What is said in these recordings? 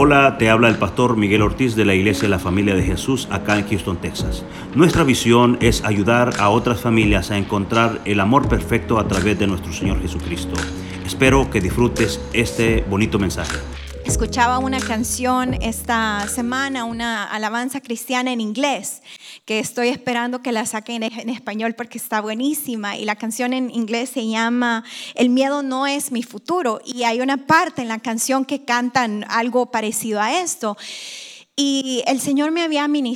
Hola, te habla el pastor Miguel Ortiz de la Iglesia de la Familia de Jesús acá en Houston, Texas. Nuestra visión es ayudar a otras familias a encontrar el amor perfecto a través de nuestro Señor Jesucristo. Espero que disfrutes este bonito mensaje. Escuchaba una canción esta semana, una alabanza cristiana en inglés, que estoy esperando que la saquen en español porque está buenísima. Y la canción en inglés se llama El miedo no es mi futuro. Y hay una parte en la canción que cantan algo parecido a esto. Y el Señor me, había me,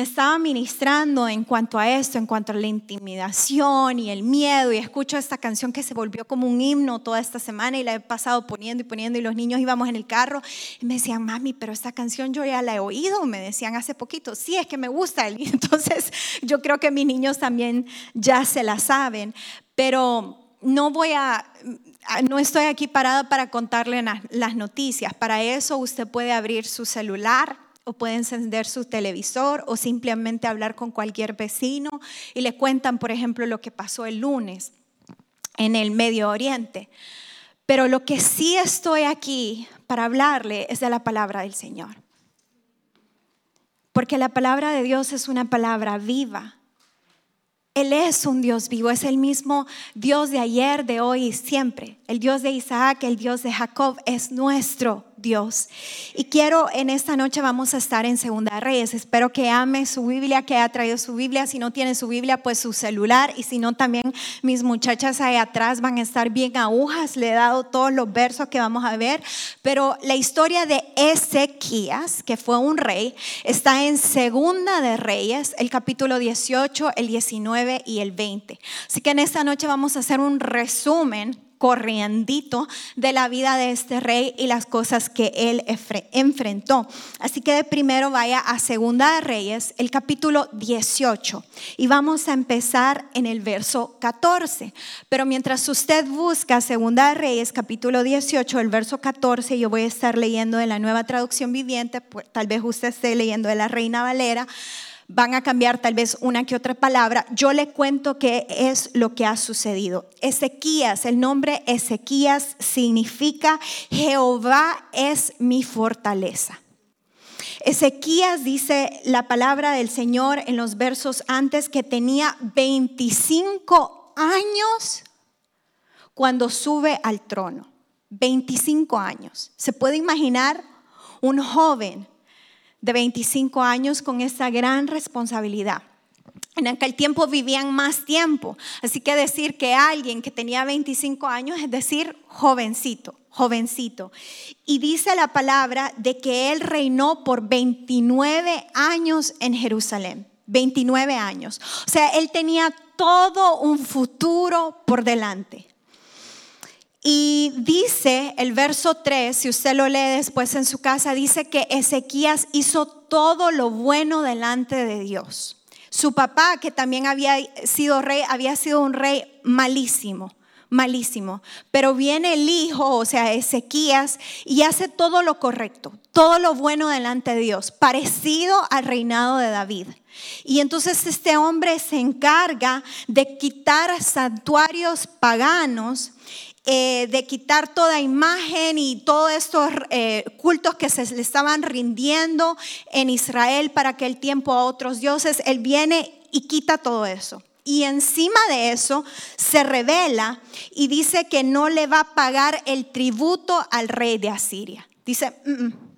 estaba ministrando en cuanto a esto, en cuanto a la intimidación y el miedo. Y escucho esta canción que se volvió como un himno toda esta semana y la he pasado poniendo y poniendo. Y los niños íbamos en el carro y me decían, mami, pero esta canción yo ya la he oído. Me decían hace poquito, sí, es que me gusta. Y entonces yo creo que mis niños también ya se la saben. Pero no voy a, no estoy aquí parada para contarle las noticias. Para eso usted puede abrir su celular o puede encender su televisor o simplemente hablar con cualquier vecino y le cuentan, por ejemplo, lo que pasó el lunes en el Medio Oriente. Pero lo que sí estoy aquí para hablarle es de la palabra del Señor. Porque la palabra de Dios es una palabra viva. Él es un Dios vivo, es el mismo Dios de ayer, de hoy y siempre. El Dios de Isaac, el Dios de Jacob es nuestro Dios. Y quiero en esta noche vamos a estar en Segunda Reyes. Espero que ame su Biblia, que haya traído su Biblia. Si no tiene su Biblia, pues su celular. Y si no, también mis muchachas ahí atrás van a estar bien agujas. Le he dado todos los versos que vamos a ver. Pero la historia de Ezequías, que fue un rey, está en Segunda de Reyes, el capítulo 18, el 19 y el 20. Así que en esta noche vamos a hacer un resumen corriendito de la vida de este rey y las cosas que él enfrentó. Así que de primero vaya a Segunda de Reyes, el capítulo 18, y vamos a empezar en el verso 14. Pero mientras usted busca Segunda de Reyes, capítulo 18, el verso 14, yo voy a estar leyendo de la nueva traducción viviente, pues, tal vez usted esté leyendo de la Reina Valera van a cambiar tal vez una que otra palabra, yo le cuento qué es lo que ha sucedido. Ezequías, el nombre Ezequías significa Jehová es mi fortaleza. Ezequías dice la palabra del Señor en los versos antes que tenía 25 años cuando sube al trono. 25 años. ¿Se puede imaginar un joven de 25 años con esa gran responsabilidad. En aquel tiempo vivían más tiempo, así que decir que alguien que tenía 25 años es decir jovencito, jovencito. Y dice la palabra de que él reinó por 29 años en Jerusalén, 29 años. O sea, él tenía todo un futuro por delante. Y dice el verso 3, si usted lo lee después en su casa, dice que Ezequías hizo todo lo bueno delante de Dios. Su papá, que también había sido rey, había sido un rey malísimo, malísimo. Pero viene el hijo, o sea, Ezequías, y hace todo lo correcto, todo lo bueno delante de Dios, parecido al reinado de David. Y entonces este hombre se encarga de quitar santuarios paganos eh, de quitar toda imagen y todos estos eh, cultos que se le estaban rindiendo en Israel para aquel tiempo a otros dioses, Él viene y quita todo eso. Y encima de eso se revela y dice que no le va a pagar el tributo al rey de Asiria. Dice,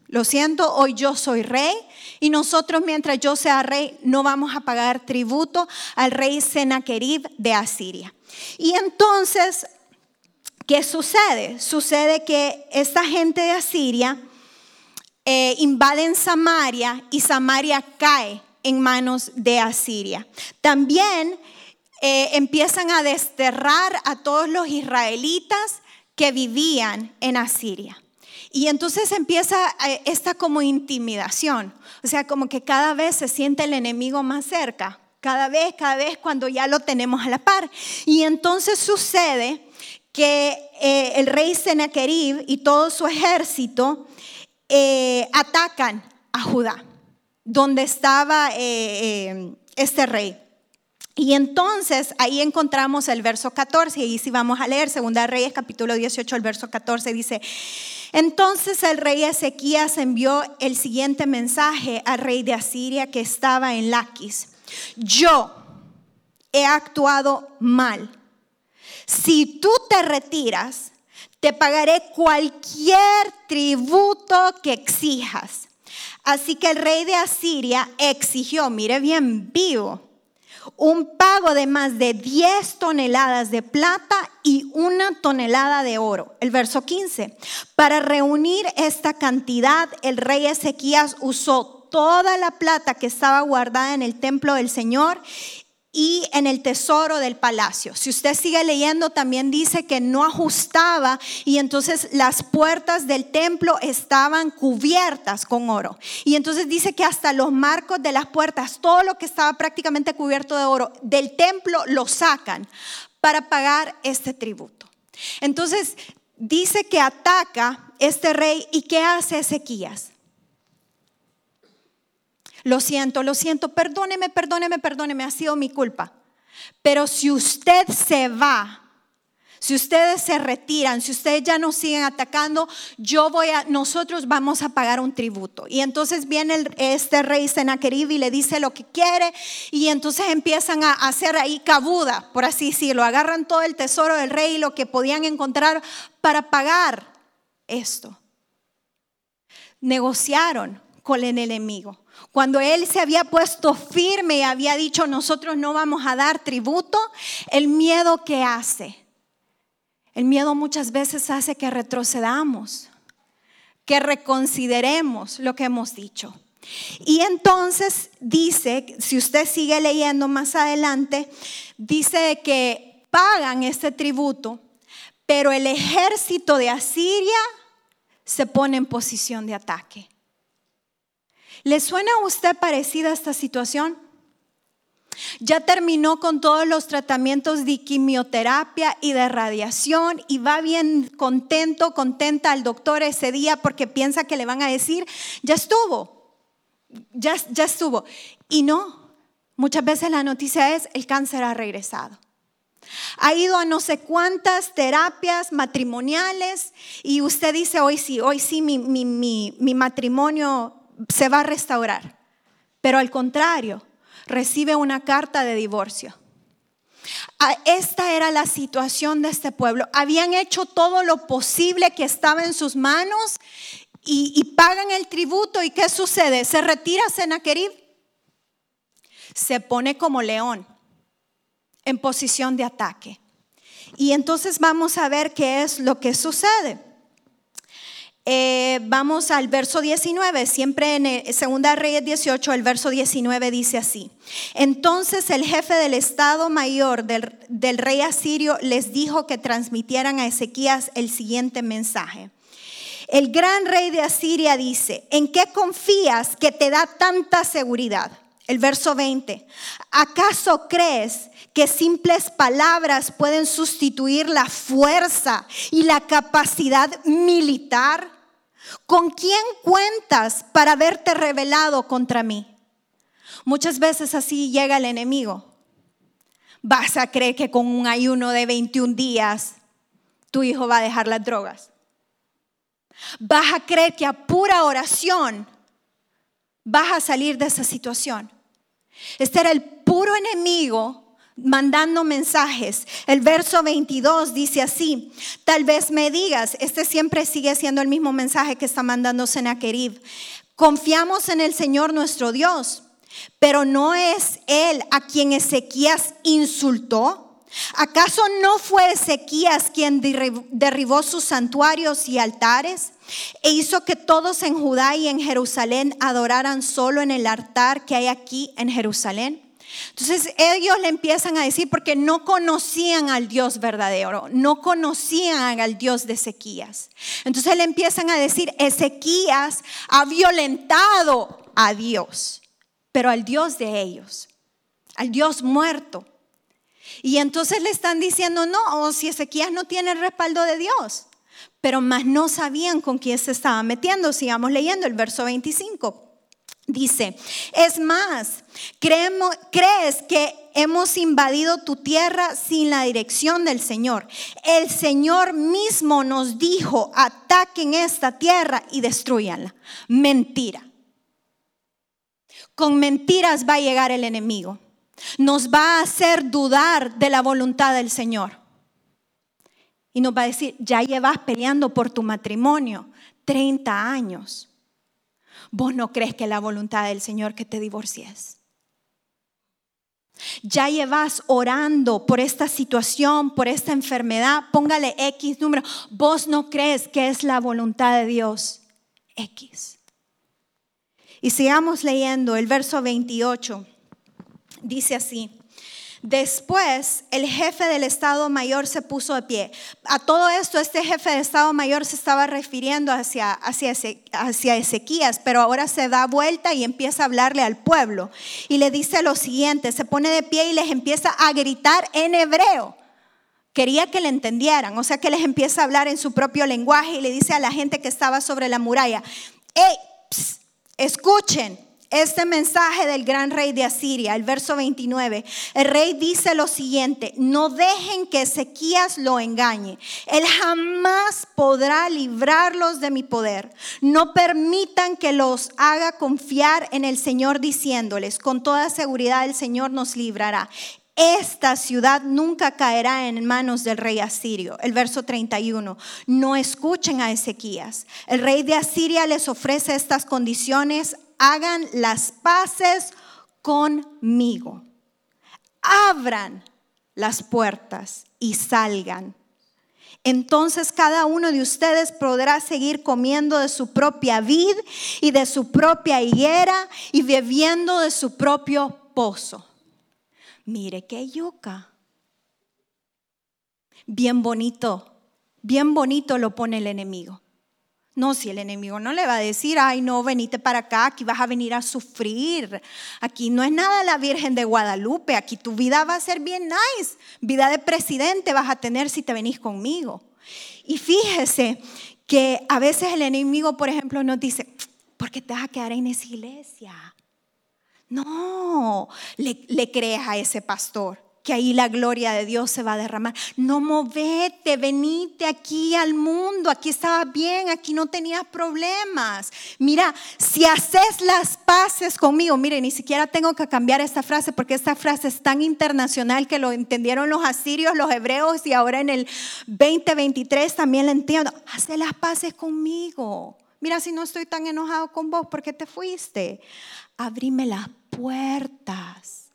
lo siento, hoy yo soy rey y nosotros mientras yo sea rey no vamos a pagar tributo al rey Sennacherib de Asiria. Y entonces ¿Qué sucede? Sucede que esta gente de Asiria eh, invaden Samaria y Samaria cae en manos de Asiria. También eh, empiezan a desterrar a todos los israelitas que vivían en Asiria. Y entonces empieza eh, esta como intimidación, o sea, como que cada vez se siente el enemigo más cerca, cada vez, cada vez cuando ya lo tenemos a la par. Y entonces sucede que eh, el rey Sennacherib y todo su ejército eh, atacan a Judá, donde estaba eh, este rey. Y entonces ahí encontramos el verso 14, y si vamos a leer, Segunda Reyes capítulo 18, el verso 14 dice, entonces el rey Ezequías envió el siguiente mensaje al rey de Asiria que estaba en Laquis. Yo he actuado mal. Si tú te retiras, te pagaré cualquier tributo que exijas. Así que el rey de Asiria exigió, mire bien vivo, un pago de más de 10 toneladas de plata y una tonelada de oro. El verso 15. Para reunir esta cantidad, el rey Ezequías usó toda la plata que estaba guardada en el templo del Señor y en el tesoro del palacio. Si usted sigue leyendo, también dice que no ajustaba y entonces las puertas del templo estaban cubiertas con oro. Y entonces dice que hasta los marcos de las puertas, todo lo que estaba prácticamente cubierto de oro del templo, lo sacan para pagar este tributo. Entonces dice que ataca este rey y ¿qué hace Ezequías? Lo siento, lo siento, perdóneme, perdóneme, perdóneme, ha sido mi culpa. Pero si usted se va, si ustedes se retiran, si ustedes ya no siguen atacando, yo voy a, nosotros vamos a pagar un tributo. Y entonces viene este rey Senaquerib y le dice lo que quiere y entonces empiezan a hacer ahí cabuda, por así decirlo, agarran todo el tesoro del rey y lo que podían encontrar para pagar esto. Negociaron con el enemigo. Cuando él se había puesto firme y había dicho, nosotros no vamos a dar tributo, el miedo que hace. El miedo muchas veces hace que retrocedamos, que reconsideremos lo que hemos dicho. Y entonces dice, si usted sigue leyendo más adelante, dice que pagan este tributo, pero el ejército de Asiria se pone en posición de ataque. ¿Le suena a usted parecida esta situación? Ya terminó con todos los tratamientos de quimioterapia y de radiación y va bien contento, contenta al doctor ese día porque piensa que le van a decir, ya estuvo, ya, ya estuvo. Y no, muchas veces la noticia es, el cáncer ha regresado. Ha ido a no sé cuántas terapias matrimoniales y usted dice, hoy sí, hoy sí mi, mi, mi, mi matrimonio se va a restaurar. Pero al contrario, recibe una carta de divorcio. Ah, esta era la situación de este pueblo. Habían hecho todo lo posible que estaba en sus manos y, pagan el tributo. ¿Y qué sucede? Se retira Senaquerib. Se pone como león en posición de ataque. Y entonces vamos a ver qué es lo que sucede. Eh, vamos al verso 19, siempre en el, Segunda Reyes 18, el verso 19 dice así. Entonces el jefe del Estado Mayor del, del rey asirio les dijo que transmitieran a Ezequías el siguiente mensaje. El gran rey de Asiria dice, ¿en qué confías que te da tanta seguridad? El verso 20, ¿acaso crees que simples palabras pueden sustituir la fuerza y la capacidad militar? ¿Con quién cuentas para haberte revelado contra mí? Muchas veces así llega el enemigo. Vas a creer que con un ayuno de 21 días tu hijo va a dejar las drogas. Vas a creer que a pura oración vas a salir de esa situación. Este era el puro enemigo mandando mensajes. El verso 22 dice así, tal vez me digas, este siempre sigue siendo el mismo mensaje que está mandando Senaquerib. Confiamos en el Señor nuestro Dios, pero no es Él a quien Ezequías insultó. ¿Acaso no fue Ezequías quien derribó sus santuarios y altares e hizo que todos en Judá y en Jerusalén adoraran solo en el altar que hay aquí en Jerusalén? Entonces ellos le empiezan a decir porque no conocían al Dios verdadero, no conocían al Dios de Ezequías. Entonces le empiezan a decir, Ezequías ha violentado a Dios, pero al Dios de ellos, al Dios muerto. Y entonces le están diciendo, no, si Ezequías no tiene el respaldo de Dios, pero más no sabían con quién se estaba metiendo. Sigamos leyendo el verso 25. Dice, es más, crees que hemos invadido tu tierra sin la dirección del Señor. El Señor mismo nos dijo, ataquen esta tierra y destruyanla. Mentira. Con mentiras va a llegar el enemigo. Nos va a hacer dudar de la voluntad del Señor. Y nos va a decir, ya llevas peleando por tu matrimonio 30 años. Vos no crees que la voluntad del Señor que te divorcies. Ya llevas orando por esta situación, por esta enfermedad, póngale X número. Vos no crees que es la voluntad de Dios. X. Y sigamos leyendo el verso 28. Dice así. Después, el jefe del Estado Mayor se puso de pie. A todo esto, este jefe de Estado Mayor se estaba refiriendo hacia, hacia, hacia Ezequías, pero ahora se da vuelta y empieza a hablarle al pueblo. Y le dice lo siguiente, se pone de pie y les empieza a gritar en hebreo. Quería que le entendieran, o sea que les empieza a hablar en su propio lenguaje y le dice a la gente que estaba sobre la muralla, hey, escuchen, este mensaje del gran rey de Asiria, el verso 29, el rey dice lo siguiente, no dejen que Ezequías lo engañe, él jamás podrá librarlos de mi poder, no permitan que los haga confiar en el Señor diciéndoles, con toda seguridad el Señor nos librará. Esta ciudad nunca caerá en manos del rey asirio. El verso 31. No escuchen a Ezequías. El rey de Asiria les ofrece estas condiciones hagan las paces conmigo. Abran las puertas y salgan. Entonces cada uno de ustedes podrá seguir comiendo de su propia vid y de su propia higuera y bebiendo de su propio pozo. Mire qué yuca. Bien bonito, bien bonito lo pone el enemigo. No, si el enemigo no le va a decir, ay, no, venite para acá, aquí vas a venir a sufrir. Aquí no es nada la Virgen de Guadalupe, aquí tu vida va a ser bien nice. Vida de presidente vas a tener si te venís conmigo. Y fíjese que a veces el enemigo, por ejemplo, nos dice, ¿por qué te vas a quedar en esa iglesia? No, le, le crees a ese pastor que ahí la gloria de Dios se va a derramar. No movete, venite aquí al mundo, aquí estabas bien, aquí no tenías problemas. Mira, si haces las paces conmigo, mire, ni siquiera tengo que cambiar esta frase porque esta frase es tan internacional que lo entendieron los asirios, los hebreos y ahora en el 2023 también la entiendo. Haz las paces conmigo. Mira, si no estoy tan enojado con vos, ¿por qué te fuiste? Abrime las puertas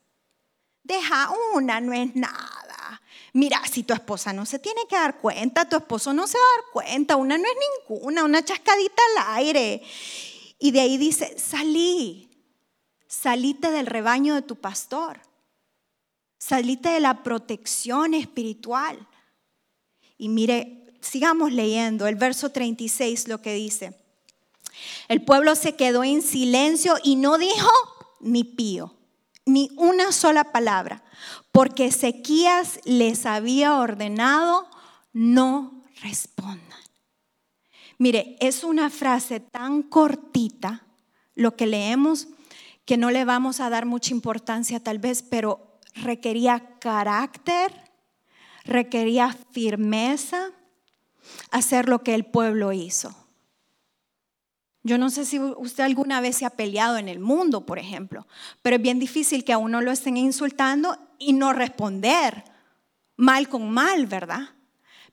Deja una, no es nada. Mira, si tu esposa no se tiene que dar cuenta, tu esposo no se va a dar cuenta, una no es ninguna, una chascadita al aire. Y de ahí dice, salí, salite del rebaño de tu pastor, salite de la protección espiritual. Y mire, sigamos leyendo el verso 36, lo que dice. El pueblo se quedó en silencio y no dijo ni pío ni una sola palabra, porque Ezequías les había ordenado no respondan. Mire, es una frase tan cortita lo que leemos que no le vamos a dar mucha importancia tal vez, pero requería carácter, requería firmeza hacer lo que el pueblo hizo. Yo no sé si usted alguna vez se ha peleado en el mundo, por ejemplo, pero es bien difícil que a uno lo estén insultando y no responder mal con mal, ¿verdad?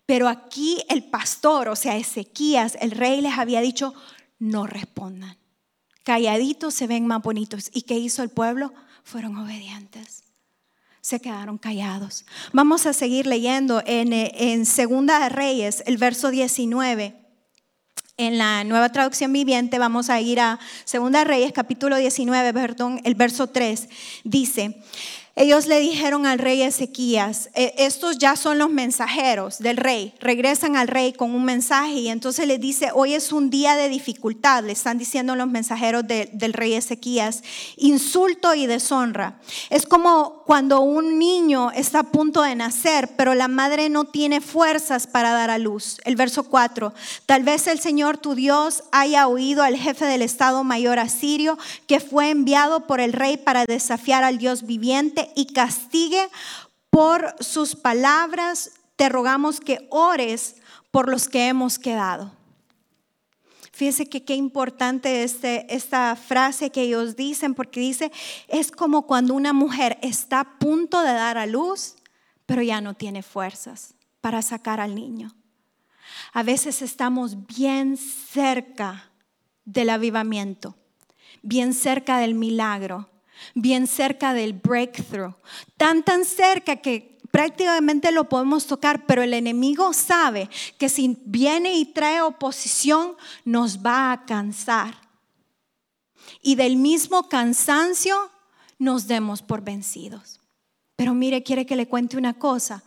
Pero aquí el pastor, o sea, Ezequías, el rey les había dicho, no respondan. Calladitos se ven más bonitos. ¿Y qué hizo el pueblo? Fueron obedientes. Se quedaron callados. Vamos a seguir leyendo en, en Segunda de Reyes, el verso 19 en la nueva traducción viviente, vamos a ir a Segunda Reyes, capítulo 19, perdón, el verso 3, dice, ellos le dijeron al rey Ezequías, e, estos ya son los mensajeros del rey, regresan al rey con un mensaje y entonces le dice, hoy es un día de dificultad, le están diciendo los mensajeros del rey Ezequías, insulto y deshonra. Es como cuando un niño está a punto de nacer, pero la madre no tiene fuerzas para dar a luz. El verso 4, tal vez el Señor tu Dios haya oído al jefe del Estado Mayor asirio que fue enviado por el rey para desafiar al Dios viviente y castigue por sus palabras. Te rogamos que ores por los que hemos quedado. Fíjese que qué importante este, esta frase que ellos dicen, porque dice, es como cuando una mujer está a punto de dar a luz, pero ya no tiene fuerzas para sacar al niño. A veces estamos bien cerca del avivamiento, bien cerca del milagro, bien cerca del breakthrough, tan tan cerca que prácticamente lo podemos tocar, pero el enemigo sabe que si viene y trae oposición, nos va a cansar. Y del mismo cansancio nos demos por vencidos. Pero mire, quiere que le cuente una cosa.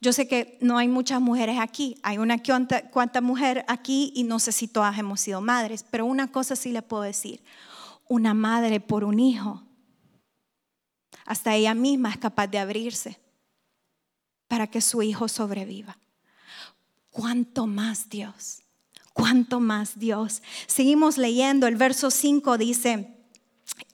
Yo sé que no hay muchas mujeres aquí, hay una cuanta mujer aquí y no sé si todas hemos sido madres, pero una cosa sí le puedo decir, una madre por un hijo, hasta ella misma es capaz de abrirse para que su hijo sobreviva. ¿Cuánto más Dios? ¿Cuánto más Dios? Seguimos leyendo, el verso 5 dice,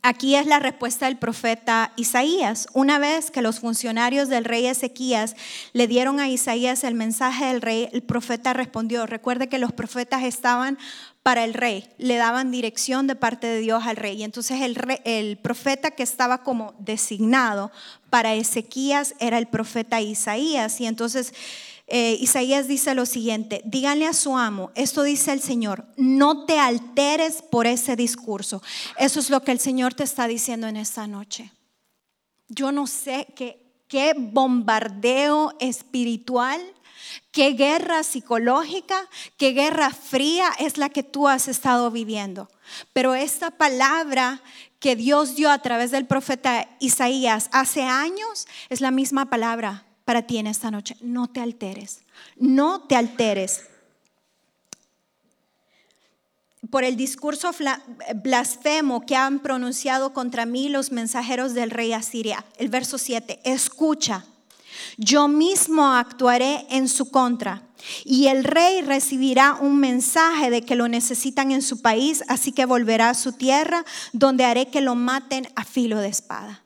Aquí es la respuesta del profeta Isaías. Una vez que los funcionarios del rey Ezequías le dieron a Isaías el mensaje del rey, el profeta respondió. Recuerde que los profetas estaban para el rey, le daban dirección de parte de Dios al rey. Y entonces el, el profeta que estaba como designado para Ezequías era el profeta Isaías. Y entonces eh, Isaías dice lo siguiente, díganle a su amo, esto dice el Señor, no te alteres por ese discurso. Eso es lo que el Señor te está diciendo en esta noche. Yo no sé qué, qué bombardeo espiritual ¿Qué guerra psicológica, qué guerra fría es la que tú has estado viviendo? Pero esta palabra que Dios dio a través del profeta Isaías hace años es la misma palabra para ti en esta noche. No te alteres, no te alteres por el discurso blasfemo que han pronunciado contra mí los mensajeros del rey Asiria. El verso 7, escucha yo mismo actuaré en su contra. Y el rey recibirá un mensaje de que lo necesitan en su país, así que volverá a su tierra, donde haré que lo maten a filo de espada.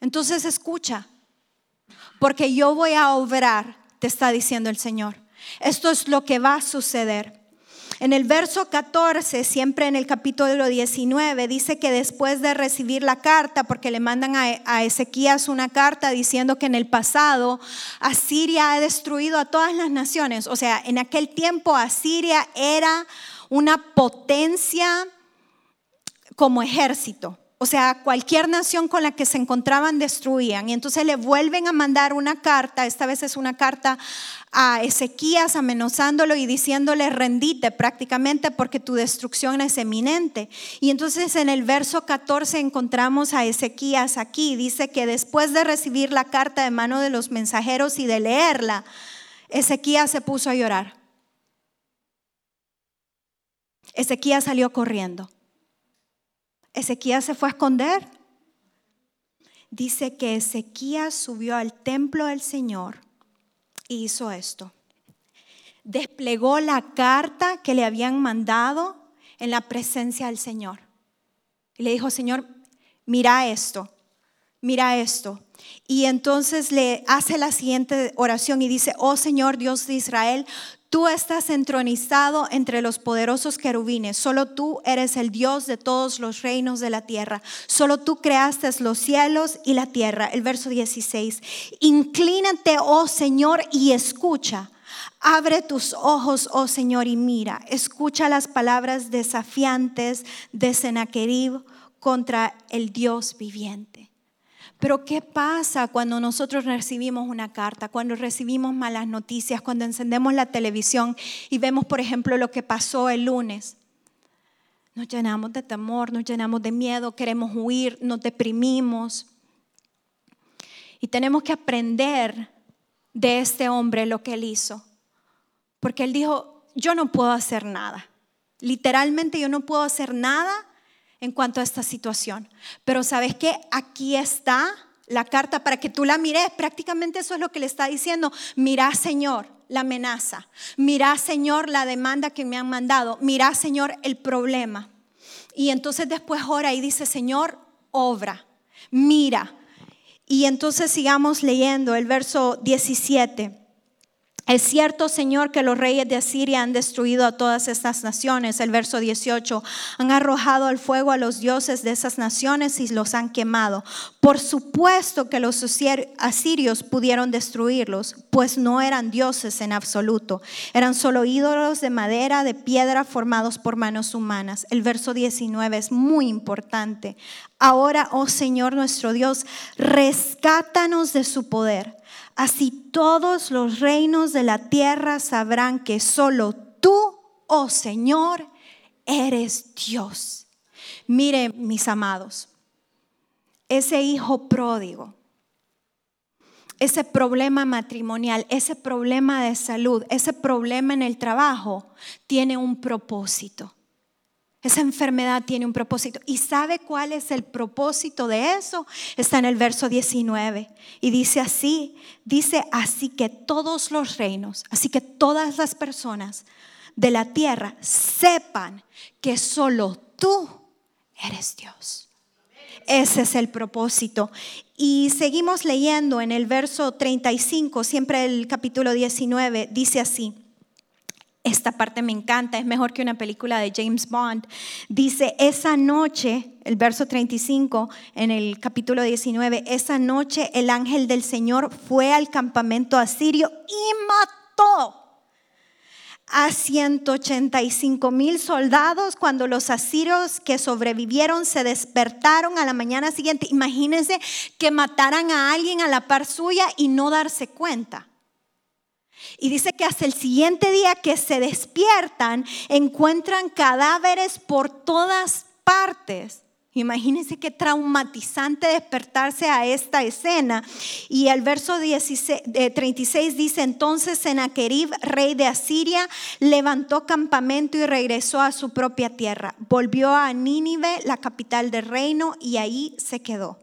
Entonces escucha, porque yo voy a obrar, te está diciendo el Señor. Esto es lo que va a suceder. En el verso 14, siempre en el capítulo 19, dice que después de recibir la carta, porque le mandan a, Ezequías una carta diciendo que en el pasado Asiria ha destruido a todas las naciones. O sea, en aquel tiempo Asiria era una potencia como ejército. O sea, cualquier nación con la que se encontraban destruían. Y entonces le vuelven a mandar una carta, esta vez es una carta a Ezequías amenazándolo y diciéndole rendite prácticamente porque tu destrucción es eminente. Y entonces en el verso 14 encontramos a Ezequías aquí. Dice que después de recibir la carta de mano de los mensajeros y de leerla, Ezequías se puso a llorar. Ezequías salió corriendo. Ezequías se fue a esconder. Dice que Ezequías subió al templo del Señor y hizo esto. Desplegó la carta que le habían mandado en la presencia del Señor. Y le dijo, Señor, mira esto, mira esto. Y entonces le hace la siguiente oración y dice, oh Señor Dios de Israel, Tú estás entronizado entre los poderosos querubines. Solo tú eres el Dios de todos los reinos de la tierra. Solo tú creaste los cielos y la tierra. El verso 16. Inclínate, oh Señor, y escucha. Abre tus ojos, oh Señor, y mira. Escucha las palabras desafiantes de Sennacherib contra el Dios viviente. Pero ¿qué pasa cuando nosotros recibimos una carta, cuando recibimos malas noticias, cuando encendemos la televisión y vemos, por ejemplo, lo que pasó el lunes? Nos llenamos de temor, nos llenamos de miedo, queremos huir, nos deprimimos. Y tenemos que aprender de este hombre lo que él hizo. Porque él dijo, yo no puedo hacer nada. Literalmente yo no puedo hacer nada en cuanto a esta situación. Pero sabes que aquí está la carta para que tú la mires. Prácticamente eso es lo que le está diciendo. Mira, Señor, la amenaza. Mira, Señor, la demanda que me han mandado. Mira, Señor, el problema. Y entonces después ora y dice, Señor, obra. Mira. Y entonces sigamos leyendo el verso 17. Es cierto, Señor, que los reyes de Asiria han destruido a todas estas naciones. El verso 18. Han arrojado al fuego a los dioses de esas naciones y los han quemado. Por supuesto que los asirios pudieron destruirlos, pues no eran dioses en absoluto. Eran solo ídolos de madera, de piedra, formados por manos humanas. El verso 19 es muy importante. Ahora, oh Señor nuestro Dios, rescátanos de su poder Así todos los reinos de la tierra sabrán que solo tú, oh Señor, eres Dios. Mire, mis amados, ese hijo pródigo, ese problema matrimonial, ese problema de salud, ese problema en el trabajo, tiene un propósito. Esa enfermedad tiene un propósito. ¿Y sabe cuál es el propósito de eso? Está en el verso 19. Y dice así, dice así que todos los reinos, así que todas las personas de la tierra sepan que solo tú eres Dios. Ese es el propósito. Y seguimos leyendo en el verso 35, siempre el capítulo 19, dice así. Esta parte me encanta, es mejor que una película de James Bond. Dice, esa noche, el verso 35 en el capítulo 19, esa noche el ángel del Señor fue al campamento asirio y mató a 185 mil soldados cuando los asirios que sobrevivieron se despertaron a la mañana siguiente. Imagínense que mataran a alguien a la par suya y no darse cuenta. Y dice que hasta el siguiente día que se despiertan, encuentran cadáveres por todas partes. Imagínense qué traumatizante despertarse a esta escena. Y el verso 36 dice, entonces Sennacherib, rey de Asiria, levantó campamento y regresó a su propia tierra. Volvió a Nínive, la capital del reino, y ahí se quedó.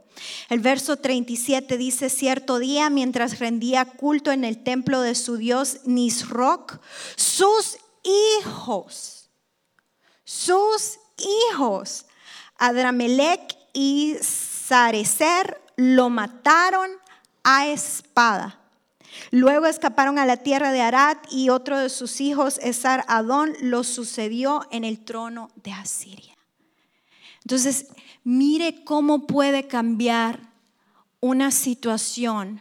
El verso 37 dice, cierto día, mientras rendía culto en el templo de su dios Nisroch, sus hijos, sus hijos, Adramelech y Sarecer, lo mataron a espada. Luego escaparon a la tierra de Arad y otro de sus hijos, Esar Adón, lo sucedió en el trono de Asiria. Entonces, Mire cómo puede cambiar una situación,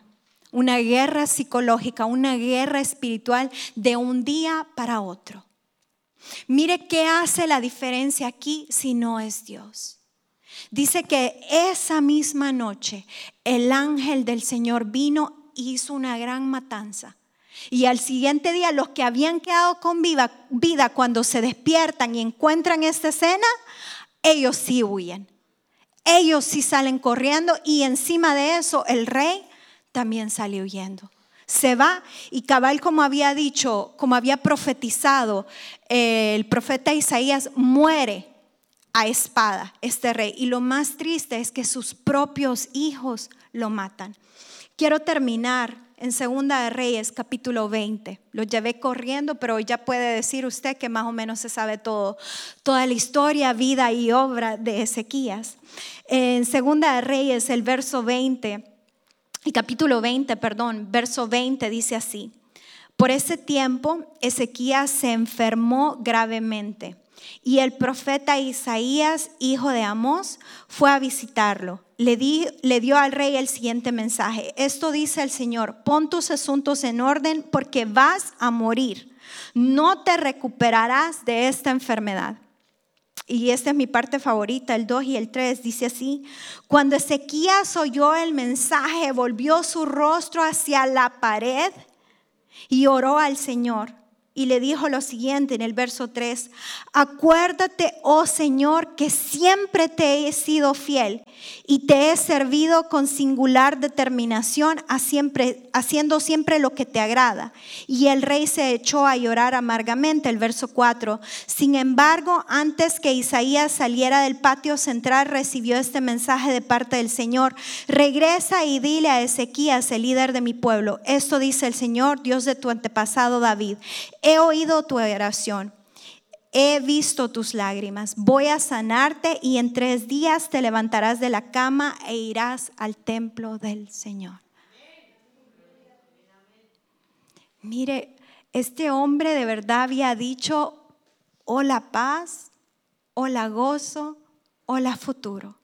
una guerra psicológica, una guerra espiritual de un día para otro. Mire qué hace la diferencia aquí si no es Dios. Dice que esa misma noche el ángel del Señor vino y hizo una gran matanza. Y al siguiente día los que habían quedado con vida, vida cuando se despiertan y encuentran esta escena, ellos sí huyen ellos sí salen corriendo y encima de eso el rey también sale huyendo. Se va y cabal como había dicho, como había profetizado, eh, el profeta Isaías muere a espada este rey. Y lo más triste es que sus propios hijos lo matan. Quiero terminar en Segunda de Reyes, capítulo 20. Lo llevé corriendo, pero ya puede decir usted que más o menos se sabe todo, toda la historia, vida y obra de Ezequías. En Segunda de Reyes, el verso 20, el capítulo 20, perdón, verso 20 dice así. Por ese tiempo, Ezequías se enfermó gravemente y el profeta Isaías, hijo de Amós, fue a visitarlo. Le, le, dio al rey el siguiente mensaje. Esto dice el Señor, pon tus asuntos en orden porque vas a morir. No te recuperarás de esta enfermedad. Y esta es mi parte favorita, el 2 y el 3, dice así, cuando Ezequías oyó el mensaje, volvió su rostro hacia la pared y oró al Señor y le dijo lo siguiente en el verso 3, acuérdate, oh Señor, que siempre te he sido fiel y te he servido con singular determinación, haciendo siempre lo que te agrada. Y el rey se echó a llorar amargamente, el verso 4. Sin embargo, antes que Isaías saliera del patio central, recibió este mensaje de parte del Señor, regresa y dile a Ezequías, el líder de mi pueblo, esto dice el Señor, Dios de tu antepasado David he oído tu oración he visto tus lágrimas, voy a sanarte y en tres días te levantarás de la cama e irás al templo del Señor. Mire, este hombre de verdad había dicho, hola paz, hola gozo, hola futuro.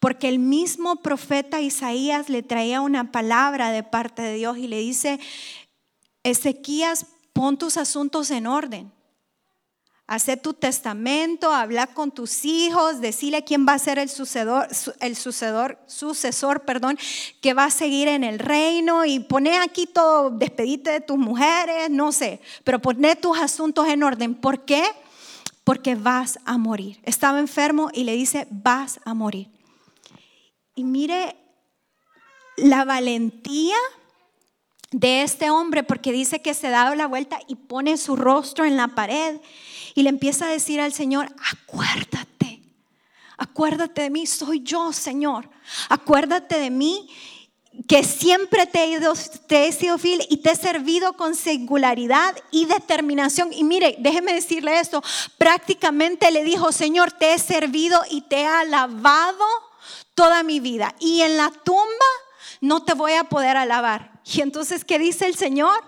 Porque el mismo profeta Isaías le traía una palabra de parte de Dios y le dice, Ezequías, pon tus asuntos en orden. Haz tu testamento, habla con tus hijos, decirle quién va a ser el sucedor, el sucedor, sucesor, perdón, que va a seguir en el reino y pone aquí todo, despedite de tus mujeres, no sé, pero pone tus asuntos en orden. ¿Por qué? Porque vas a morir. Estaba enfermo y le dice, vas a morir. Y mire la valentía de este hombre, porque dice que se da la vuelta y pone su rostro en la pared y le empieza a decir al Señor, acuérdate, acuérdate de mí, soy yo, Señor, acuérdate de mí que siempre te he, he, sido fiel y te he servido con singularidad y determinación. Y mire, déjeme decirle esto, prácticamente le dijo, Señor, te he servido y te he alabado toda mi vida. Y en la tumba no te voy a poder alabar. Y entonces, ¿qué dice el Señor?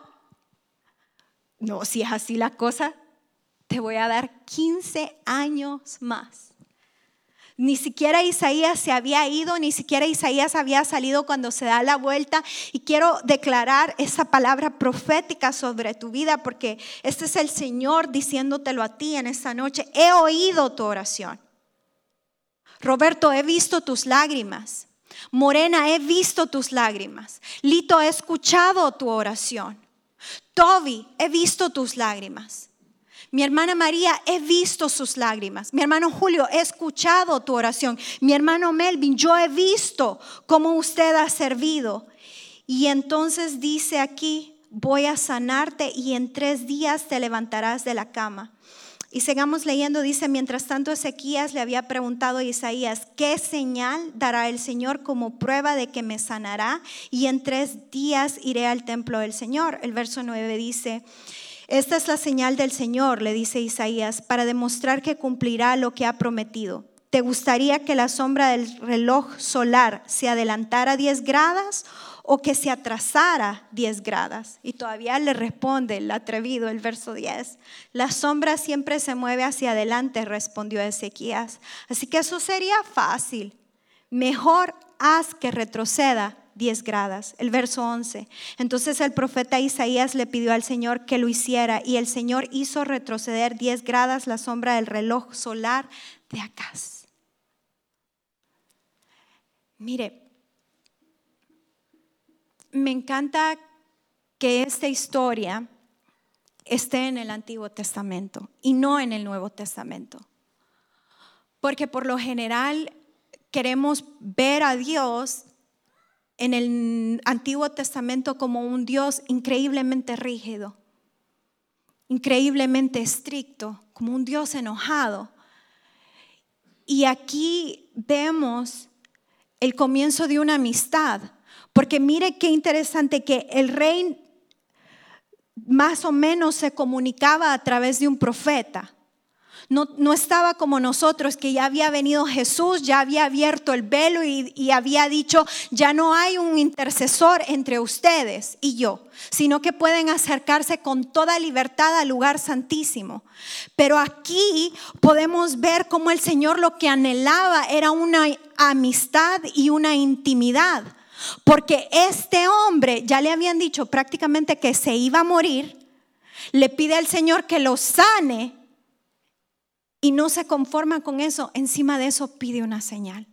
No, si es así la cosa, te voy a dar 15 años más. Ni siquiera Isaías se había ido, ni siquiera Isaías había salido cuando se da la vuelta. Y quiero declarar esa palabra profética sobre tu vida, porque este es el Señor diciéndotelo a ti en esta noche. He oído tu oración. Roberto, he visto tus lágrimas. Morena, he visto tus lágrimas. Lito, he escuchado tu oración. Toby, he visto tus lágrimas. Mi hermana María, he visto sus lágrimas. Mi hermano Julio, he escuchado tu oración. Mi hermano Melvin, yo he visto cómo usted ha servido. Y entonces dice aquí, voy a sanarte y en tres días te levantarás de la cama. Y sigamos leyendo, dice, mientras tanto Ezequías le había preguntado a Isaías, ¿qué señal dará el Señor como prueba de que me sanará? Y en tres días iré al templo del Señor. El verso 9 dice, esta es la señal del Señor, le dice Isaías, para demostrar que cumplirá lo que ha prometido. ¿Te gustaría que la sombra del reloj solar se adelantara 10 grados o que se atrasara 10 grados. Y todavía le responde el atrevido, el verso 10. La sombra siempre se mueve hacia adelante, respondió Ezequías. Así que eso sería fácil. Mejor haz que retroceda 10 grados. El verso 11. Entonces el profeta Isaías le pidió al Señor que lo hiciera y el Señor hizo retroceder 10 grados la sombra del reloj solar de Acaz. Mire, me encanta que esta historia esté en el Antiguo Testamento y no en el Nuevo Testamento. Porque por lo general queremos ver a Dios en el Antiguo Testamento como un Dios increíblemente rígido, increíblemente estricto, como un Dios enojado. Y aquí vemos el comienzo de una amistad porque mire qué interesante que el rey más o menos se comunicaba a través de un profeta. No, estaba como nosotros, que ya había venido Jesús, ya había abierto el velo y, había dicho, ya no hay un intercesor entre ustedes y yo, sino que pueden acercarse con toda libertad al lugar santísimo. Pero aquí podemos ver cómo el Señor lo que anhelaba era una amistad y una intimidad. Porque este hombre, ya le habían dicho prácticamente que se iba a morir, le pide al Señor que lo sane y no se conforma con eso. Encima de eso pide una señal.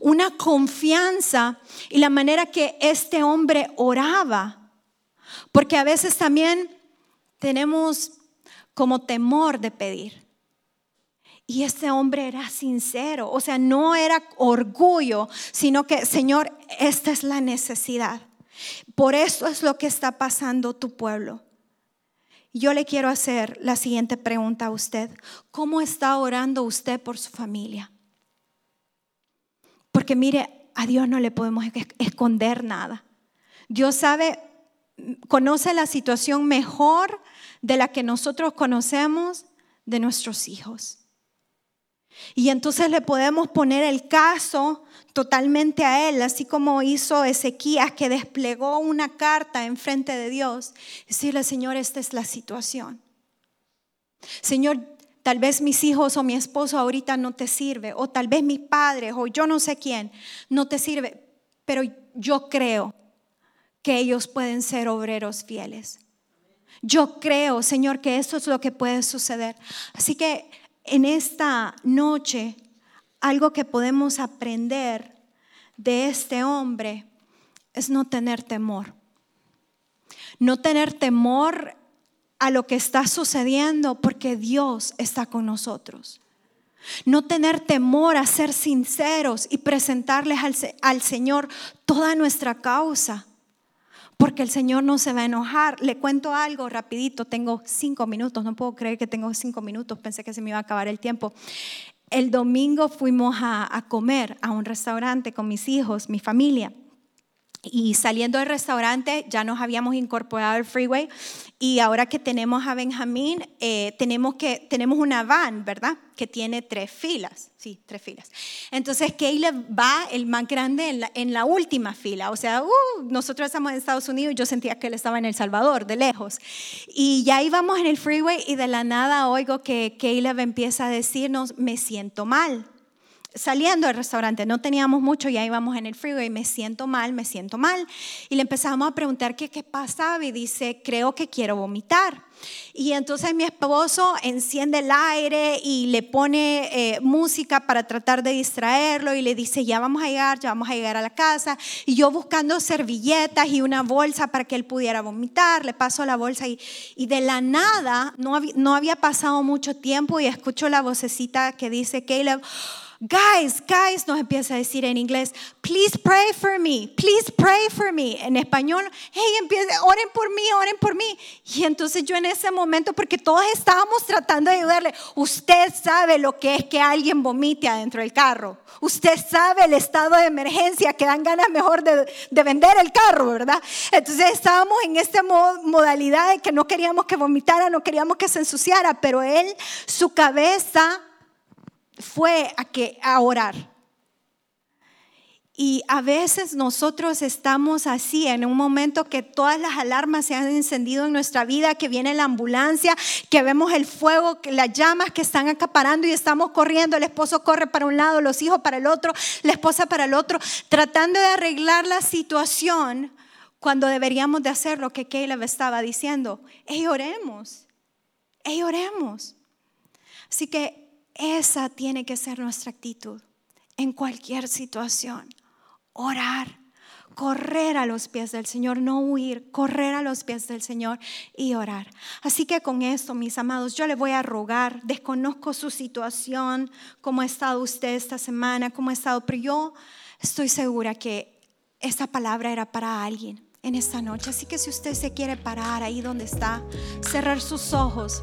Una confianza y la manera que este hombre oraba. Porque a veces también tenemos como temor de pedir. Y ese hombre era sincero, o sea, no era orgullo, sino que, Señor, esta es la necesidad. Por eso es lo que está pasando tu pueblo. Yo le quiero hacer la siguiente pregunta a usted. ¿Cómo está orando usted por su familia? Porque mire, a Dios no le podemos esconder nada. Dios sabe, conoce la situación mejor de la que nosotros conocemos de nuestros hijos. Y entonces le podemos poner el caso totalmente a Él, así como hizo Ezequías que desplegó una carta en frente de Dios. Decirle, Señor, esta es la situación. Señor, tal vez mis hijos o mi esposo ahorita no te sirve, o tal vez mis padres o yo no sé quién no te sirve, pero yo creo que ellos pueden ser obreros fieles. Yo creo, Señor, que eso es lo que puede suceder. Así que en esta noche, algo que podemos aprender de este hombre es no tener temor. No tener temor a lo que está sucediendo porque Dios está con nosotros. No tener temor a ser sinceros y presentarles al, Señor toda nuestra causa porque el Señor no se va a enojar. Le cuento algo rapidito, tengo cinco minutos, no puedo creer que tengo cinco minutos, pensé que se me iba a acabar el tiempo. El domingo fuimos a, a comer a un restaurante con mis hijos, mi familia. Y saliendo del restaurante ya nos habíamos incorporado al freeway y ahora que tenemos a Benjamín, eh, tenemos, que, tenemos una van, ¿verdad? Que tiene tres filas, sí, tres filas. Entonces Caleb va, el más grande, en la, en la última fila. O sea, uh, nosotros estamos en Estados Unidos y yo sentía que él estaba en El Salvador, de lejos. Y ya íbamos en el freeway y de la nada oigo que Caleb empieza a decirnos, me siento mal saliendo del restaurante, no teníamos mucho, ya íbamos en el freeway, me siento mal, me siento mal. Y le empezamos a preguntar qué, qué pasaba y dice, creo que quiero vomitar. Y entonces mi esposo enciende el aire y le pone eh, música para tratar de distraerlo y le dice, ya vamos a llegar, ya vamos a llegar a la casa. Y yo buscando servilletas y una bolsa para que él pudiera vomitar, le paso la bolsa y, de la nada, no, no había pasado mucho tiempo y escucho la vocecita que dice, Caleb, guys, guys, nos empieza a decir en inglés, please pray for me, please pray for me. En español, hey, empieza, oren por mí, oren por mí. Y entonces yo en ese momento, porque todos estábamos tratando de ayudarle, usted sabe lo que es que alguien vomite adentro del carro. Usted sabe el estado de emergencia que dan ganas mejor de, de vender el carro, ¿verdad? Entonces estábamos en esta modalidad de que no queríamos que vomitara, no queríamos que se ensuciara, pero él, su cabeza fue a, que, a orar. Y a veces nosotros estamos así, en un momento que todas las alarmas se han encendido en nuestra vida, que viene la ambulancia, que vemos el fuego, que las llamas que están acaparando y estamos corriendo, el esposo corre para un lado, los hijos para el otro, la esposa para el otro, tratando de arreglar la situación cuando deberíamos de hacer lo que Caleb estaba diciendo. Oremos, oremos. Así que esa tiene que ser nuestra actitud en cualquier situación. Orar, correr a los pies del Señor, no huir, correr a los pies del Señor y orar. Así que con esto, mis amados, yo le voy a rogar, desconozco su situación, cómo ha estado usted esta semana, cómo ha estado, pero yo estoy segura que esta palabra era para alguien en esta noche. Así que si usted se quiere parar ahí donde está, cerrar sus ojos.